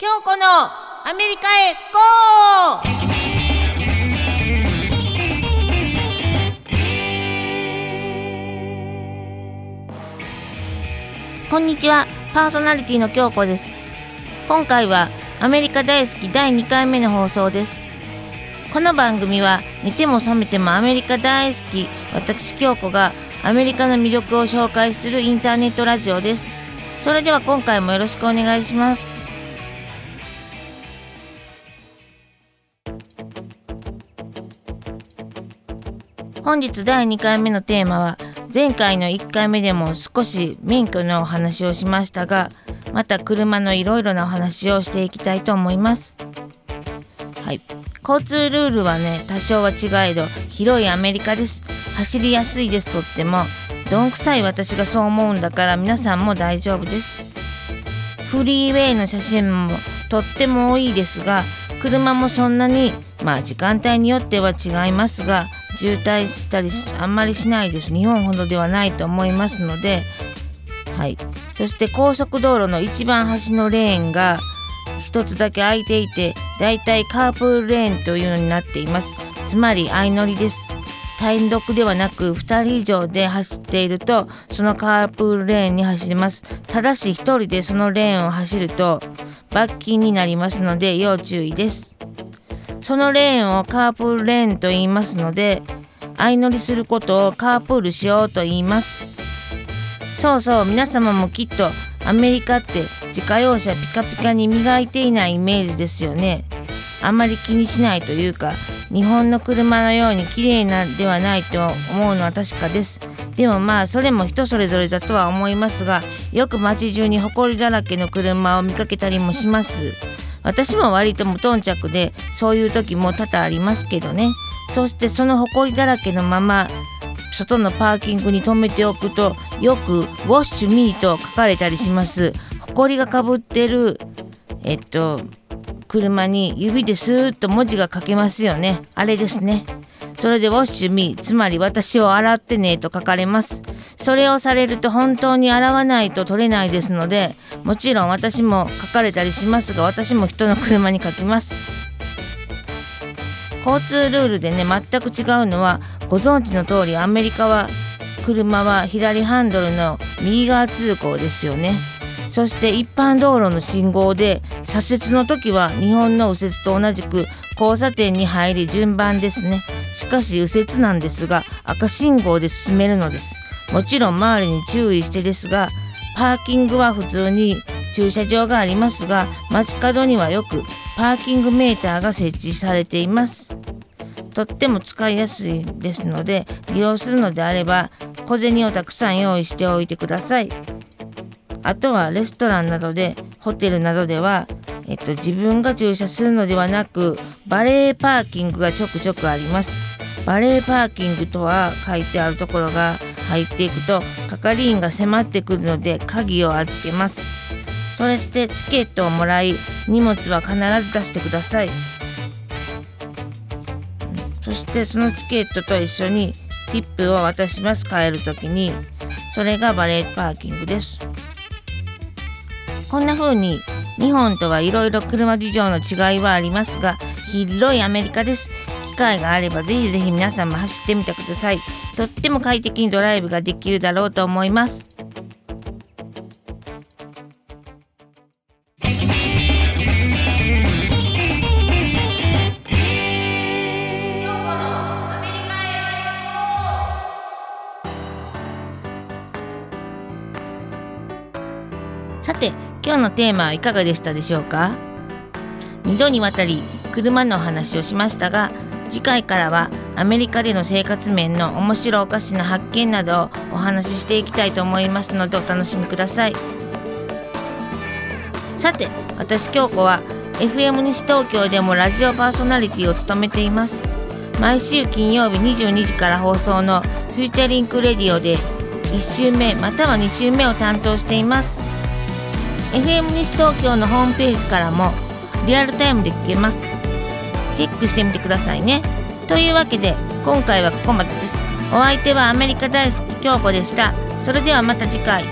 京子のアメリカへゴー！こんにちは。パーソナリティの京子です。今回はアメリカ大好き第2回目の放送です。この番組は寝ても覚めてもアメリカ大好き私京子がアメリカの魅力を紹介するインターネットラジオです。それでは今回もよろしくお願いします。本日第2回目のテーマは前回の1回目でも少し免許のお話をしましたがまた車のいろいろなお話をしていきたいと思います。はい。交通ルールはね多少は違えど広いアメリカです。走りやすいですとってもどんくさい私がそう思うんだから皆さんも大丈夫です。フリーウェイの写真もとっても多いですが車もそんなにまあ時間帯によっては違いますが渋滞したりあんまりしないです。日本ほどではないと思いますのではい。そして高速道路の一番端のレーンが一つだけ空いていてだいたいカープルレーンというのになっています。つまり相乗りです。単独ではなく2人以上で走っているとそのカープルレーンに走ります。ただし1人でそのレーンを走ると罰金になりますので要注意です。そのレーンをカープールレーンと言いますので相乗りすることをカープールしようと言います。そうそう皆様もきっとアメリカって自家用車ピカピカに磨いていないイメージですよね。あまり気にしないというか日本の車のように綺麗なではないと思うのは確かです。でもまあそれも人それぞれだとは思いますがよく街中に埃だらけの車を見かけたりもします。私も割と無頓着でそういう時も多々ありますけどねそしてその埃だらけのまま外のパーキングに止めておくとよく「ウォッシュミー」と書かれたりします埃がかぶってるえっと車に指でスーッと文字が書けますよね。あれですね。それでウォッシュミー、つまり私を洗ってねと書かれます。それをされると本当に洗わないと取れないですので、もちろん私も書かれたりしますが、私も人の車に書きます。交通ルールでね、全く違うのは、ご存知の通りアメリカは車は左ハンドルの右側通行ですよね。そして一般道路の信号で左折の時は日本の右折と同じく交差点に入り順番ですねしかし右折なんですが赤信号で進めるのですもちろん周りに注意してですがパーキングは普通に駐車場がありますが街角にはよくパーキングメーターが設置されていますとっても使いやすいですので利用するのであれば小銭をたくさん用意しておいてくださいあとはレストランなどでホテルなどでは、えっと、自分が駐車するのではなくバレーパーキングがちょくちょくあります。バレーパーキングとは書いてあるところが入っていくと係員が迫ってくるので鍵を預けます。それしてチケットをもらい荷物は必ず出してください。そしてそのチケットと一緒にティップを渡します帰る時にそれがバレーパーキングです。こんな風に日本とはいろいろ車事情の違いはありますが広いアメリカです機会があればぜひぜひ皆さんも走ってみてくださいとっても快適にドライブができるだろうと思います。さて今日のテーマはいかがでしたでしょうか？2度にわたり車の話をしましたが次回からはアメリカでの生活面の面白おかしな発見などをお話ししていきたいと思いますのでお楽しみください。さて私京子は FM 西東京でもラジオパーソナリティを務めています。毎週金曜日22時から放送の Future Link Radio で1週目または2週目を担当しています。FM 西東京のホームページからもリアルタイムで聞けます。チェックしてみてくださいね。というわけで今回はここまでです。お相手はアメリカ大好き京子でした。それではまた次回。